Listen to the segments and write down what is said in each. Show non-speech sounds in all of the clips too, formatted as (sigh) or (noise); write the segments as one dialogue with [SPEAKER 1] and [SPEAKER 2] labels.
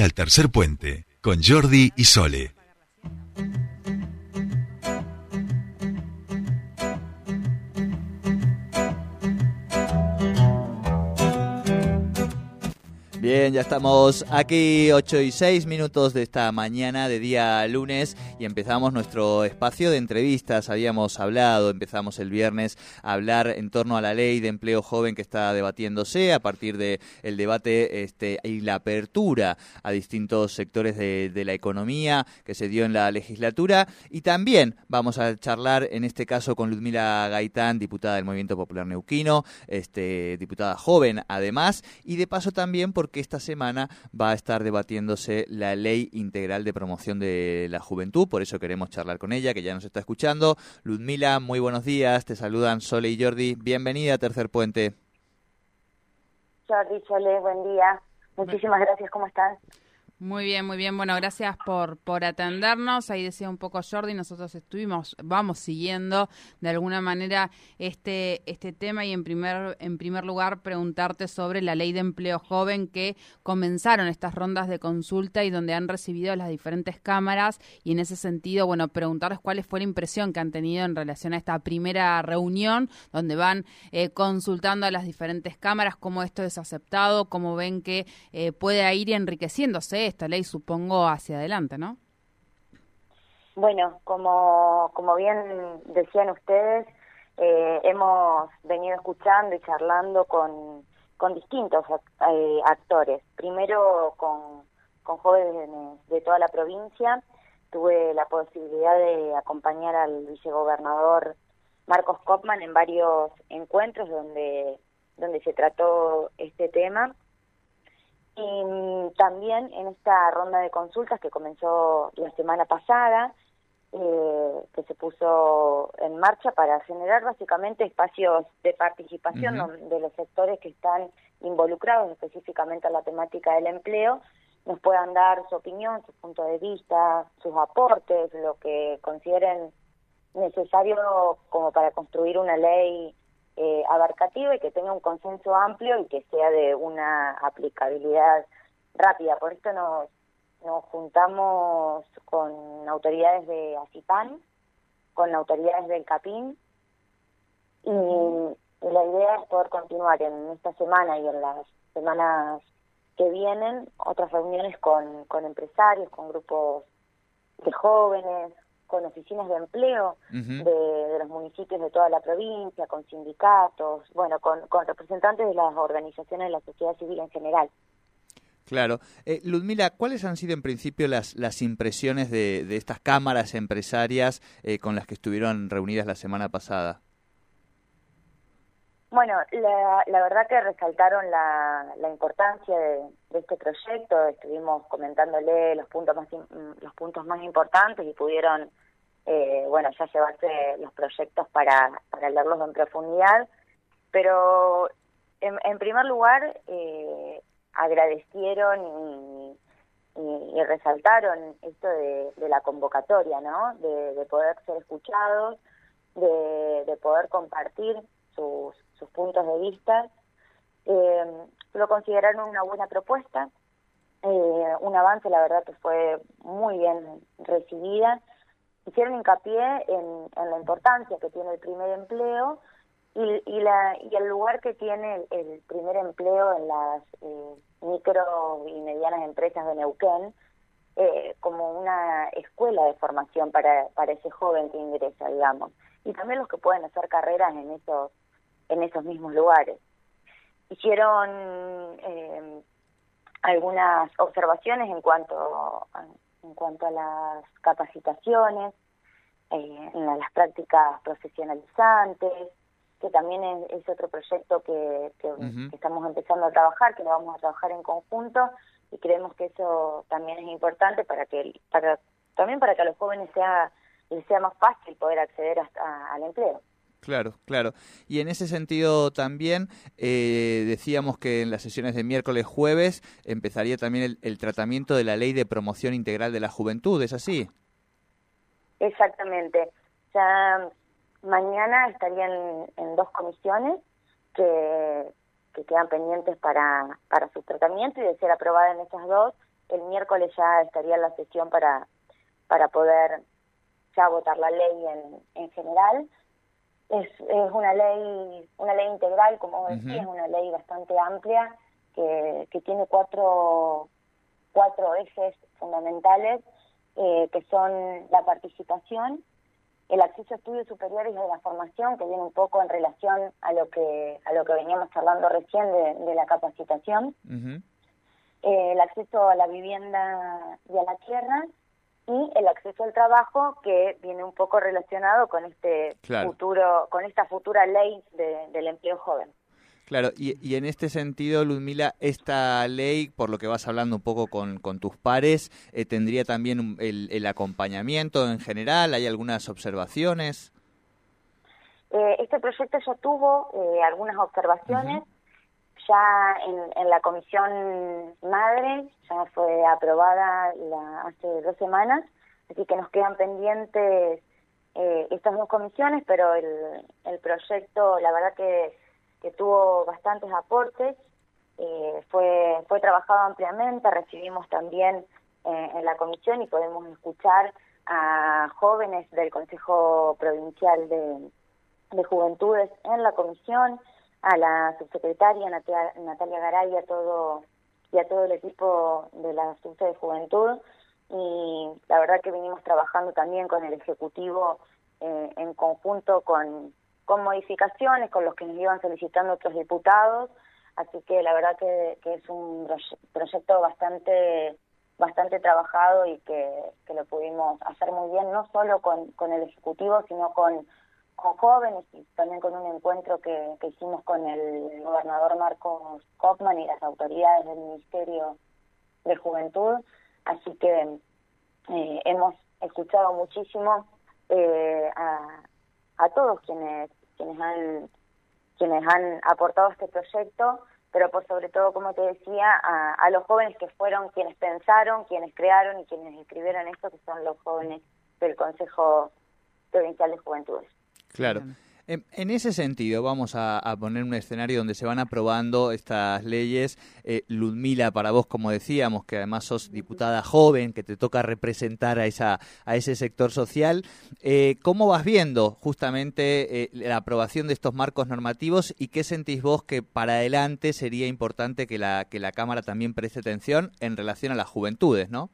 [SPEAKER 1] Al tercer puente con Jordi y Sole.
[SPEAKER 2] Bien, ya estamos aquí 8 y 6 minutos de esta mañana de día lunes y empezamos nuestro espacio de entrevistas. Habíamos hablado, empezamos el viernes a hablar en torno a la ley de empleo joven que está debatiéndose a partir del el debate este, y la apertura a distintos sectores de, de la economía que se dio en la legislatura. Y también vamos a charlar en este caso con Ludmila Gaitán, diputada del Movimiento Popular Neuquino, este, diputada joven además, y de paso también porque esta semana va a estar debatiéndose la ley integral de promoción de la juventud, por eso queremos charlar con ella, que ya nos está escuchando. Ludmila, muy buenos días, te saludan Sole y Jordi, bienvenida a Tercer Puente.
[SPEAKER 3] Jordi, Sole, buen día. Muchísimas gracias, ¿cómo están?
[SPEAKER 4] Muy bien, muy bien. Bueno, gracias por, por atendernos. Ahí decía un poco Jordi, nosotros estuvimos, vamos siguiendo de alguna manera este, este tema y en primer, en primer lugar preguntarte sobre la ley de empleo joven que comenzaron estas rondas de consulta y donde han recibido las diferentes cámaras y en ese sentido, bueno, preguntarles cuál fue la impresión que han tenido en relación a esta primera reunión donde van eh, consultando a las diferentes cámaras, cómo esto es aceptado, cómo ven que eh, puede ir enriqueciéndose esta ley, supongo, hacia adelante, ¿no?
[SPEAKER 3] Bueno, como, como bien decían ustedes, eh, hemos venido escuchando y charlando con, con distintos eh, actores. Primero con, con jóvenes de toda la provincia. Tuve la posibilidad de acompañar al vicegobernador Marcos Kopman en varios encuentros donde, donde se trató este tema y también en esta ronda de consultas que comenzó la semana pasada, eh, que se puso en marcha para generar básicamente espacios de participación de los sectores que están involucrados específicamente en la temática del empleo, nos puedan dar su opinión, su punto de vista, sus aportes, lo que consideren necesario como para construir una ley eh, abarcativa y que tenga un consenso amplio y que sea de una aplicabilidad rápida. Por esto nos, nos juntamos con autoridades de ACIPAN, con autoridades del CAPIN y, la idea es poder continuar en esta semana y en las semanas que vienen otras reuniones con, con empresarios, con grupos de jóvenes, con oficinas de empleo de, los municipios de toda la provincia, con sindicatos, bueno, con, representantes de las organizaciones de la sociedad civil en general.
[SPEAKER 2] Claro. Eh, Ludmila, ¿cuáles han sido en principio las, las impresiones de, de estas cámaras empresarias eh, con las que estuvieron reunidas la semana pasada?
[SPEAKER 3] Bueno, la, verdad que resaltaron la, importancia de, este proyecto, estuvimos comentándole los puntos más los puntos más importantes y pudieron eh, bueno ya llevarse los proyectos para, para leerlos en profundidad, pero en, primer lugar eh, agradecieron y, resaltaron esto de, de, la convocatoria, ¿no? De, de poder ser escuchados, de poder compartir sus, sus puntos de vista. Eh, lo consideraron una buena propuesta, eh, un avance, la verdad que fue muy bien recibida. Hicieron hincapié en, la importancia que tiene el primer empleo y, y, la, y el lugar que tiene el, primer empleo en las eh, micro y medianas empresas de Neuquén eh, como una escuela de formación para, para ese joven que ingresa, digamos. Y también los que pueden hacer carreras en esos en esos mismos lugares. Hicieron eh, algunas observaciones en cuanto a, en cuanto a las capacitaciones, eh, en las prácticas profesionalizantes, que también es, otro proyecto que, que, estamos empezando a trabajar, que lo vamos a trabajar en conjunto y creemos que eso también es importante para que para también para que a los jóvenes sea les sea más fácil poder acceder hasta al empleo.
[SPEAKER 2] Claro, claro. Y en ese sentido también eh, decíamos que en las sesiones de miércoles, jueves, empezaría también el, tratamiento de la ley de promoción integral de la juventud, ¿es así?
[SPEAKER 3] Exactamente. Ya mañana estarían en dos comisiones que, que quedan pendientes para, para su tratamiento y de ser aprobada en esas dos, el miércoles ya estaría la sesión para, para poder ya votar la ley en, en general. Es, es una ley una ley integral, como decía, es una ley bastante amplia que, que tiene cuatro, cuatro ejes fundamentales eh, que son la participación, el acceso a estudios superiores y la formación, que viene un poco en relación a lo que a lo que veníamos hablando recién de, la capacitación, eh, el acceso a la vivienda y a la tierra y el acceso al trabajo que viene un poco relacionado con este futuro con esta futura ley del empleo joven.
[SPEAKER 2] Claro, y, en este sentido, Ludmila, esta ley, por lo que vas hablando un poco con, tus pares, eh, ¿tendría también el, acompañamiento en general? ¿Hay algunas observaciones?
[SPEAKER 3] Eh, este proyecto ya tuvo eh, algunas observaciones. Ya en, la comisión madre, ya fue aprobada la, hace dos semanas, así que nos quedan pendientes estas dos comisiones, pero el, el proyecto, la verdad que que tuvo bastantes aportes, eh, fue, fue trabajado ampliamente, recibimos también eh, en la comisión y podemos escuchar a jóvenes del Consejo Provincial de, Juventudes en la comisión, a la subsecretaria Natalia, Garay y a todo, y a todo el equipo de la Subsecretaría de Juventud. Y la verdad que venimos trabajando también con el Ejecutivo eh, en conjunto con, con modificaciones, con los que nos iban solicitando otros diputados, así que la verdad que, es un proyecto bastante bastante trabajado y que, lo pudimos hacer muy bien, no solo con, con el Ejecutivo, sino con, con jóvenes y también con un encuentro que, que hicimos con el gobernador Marcos Kaufman y las autoridades del Ministerio de Juventud. Así que eh, hemos escuchado muchísimo eh, a, a todos quienes quienes han quienes han aportado este proyecto, pero por sobre todo, como te decía, a, los jóvenes que fueron quienes pensaron, quienes crearon y quienes escribieron esto, que son los jóvenes del Consejo Provincial de Juventudes.
[SPEAKER 2] Claro. En, ese sentido, vamos a, poner un escenario donde se van aprobando estas leyes. Eh, Ludmila, para vos, como decíamos, que además sos diputada joven, que te toca representar a, esa, a ese sector social, eh, ¿cómo vas viendo justamente eh, la aprobación de estos marcos normativos y qué sentís vos que para adelante sería importante que la, que la Cámara también preste atención en relación a las juventudes, ¿no?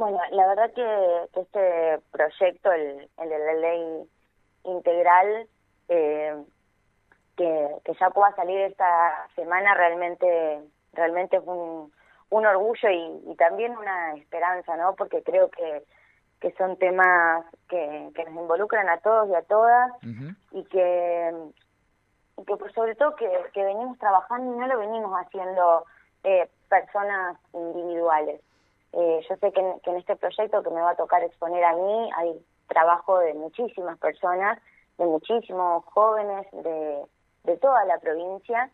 [SPEAKER 3] Bueno, la verdad que, este proyecto, el, el de la ley integral eh, que, que, ya pueda salir esta semana realmente realmente es un, un orgullo y, también una esperanza, ¿no? Porque creo que, que son temas que, que nos involucran a todos y a todas y que y que por sobre todo que, que venimos trabajando y no lo venimos haciendo eh, personas individuales. Eh, yo sé que que en este proyecto que me va a tocar exponer a mí hay trabajo de muchísimas personas, de muchísimos jóvenes de, de toda la provincia,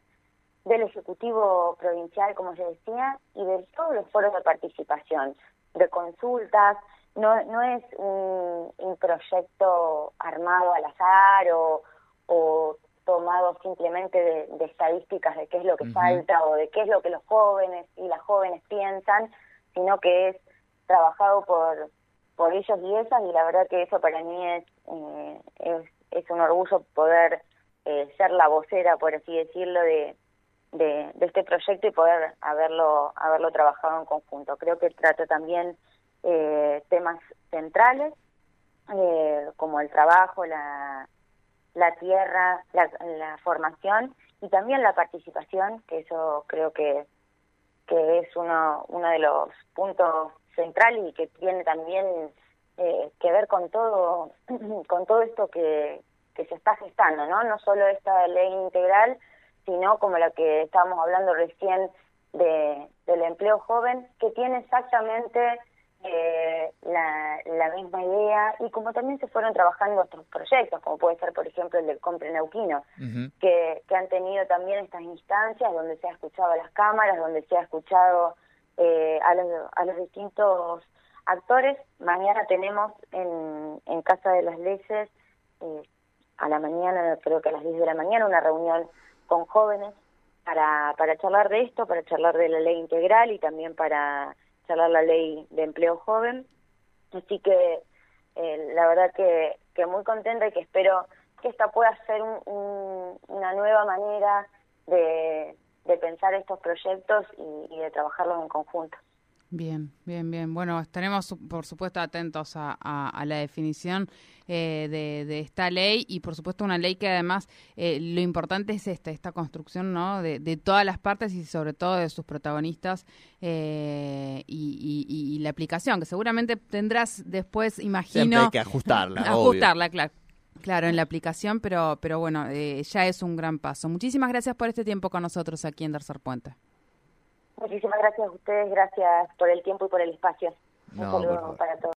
[SPEAKER 3] del Ejecutivo Provincial, como se decía, y de todos los foros de participación, de consultas. No, no es un, proyecto armado al azar o, o tomado simplemente de, estadísticas de qué es lo que falta o de qué es lo que los jóvenes y las jóvenes piensan, sino que es trabajado por, por ellos y esas y la verdad que eso para mí es, eh, es, un orgullo poder eh, ser la vocera, por así decirlo, de, de, este proyecto y poder haberlo, haberlo trabajado en conjunto. Creo que trata también eh, temas centrales como el trabajo, la, la tierra, la, la formación y también la participación, que eso creo que, que es uno, uno de los puntos central y que tiene también eh, que ver con todo (clears throat) con todo esto que, que se está gestando, ¿no? No solo esta ley integral, sino como la que estábamos hablando recién de, del empleo joven, que tiene exactamente eh, la, la misma idea y como también se fueron trabajando otros proyectos, como puede ser, por ejemplo, el del Compre Neuquino, que, que han tenido también estas instancias donde se ha escuchado a las cámaras, donde se ha escuchado eh, a, los, a los distintos actores. Mañana tenemos en, en Casa de las Leyes, eh, a la mañana, creo que a las 10 de la mañana, una reunión con jóvenes para, para charlar de esto, para charlar de la ley integral y también para charlar la ley de empleo joven. Así que eh, la verdad que, que muy contenta y que espero que esta pueda ser una nueva manera de, de pensar estos proyectos y, de trabajarlos en conjunto.
[SPEAKER 4] Bien, bien, bien. Bueno, estaremos por supuesto atentos a, la definición eh, de, esta ley y por supuesto una ley que además eh, lo importante es esta, esta construcción ¿no? de, todas las partes y sobre todo de sus protagonistas eh, y, la aplicación, que seguramente tendrás después, imagino...
[SPEAKER 2] Siempre hay que ajustarla. (laughs)
[SPEAKER 4] ajustarla, claro. Claro, en la aplicación, pero, pero bueno, eh, ya es un gran paso. Muchísimas gracias por este tiempo con nosotros aquí en Tercer Puente.
[SPEAKER 3] Muchísimas gracias a ustedes, gracias por el tiempo y por el espacio. un saludo para todos.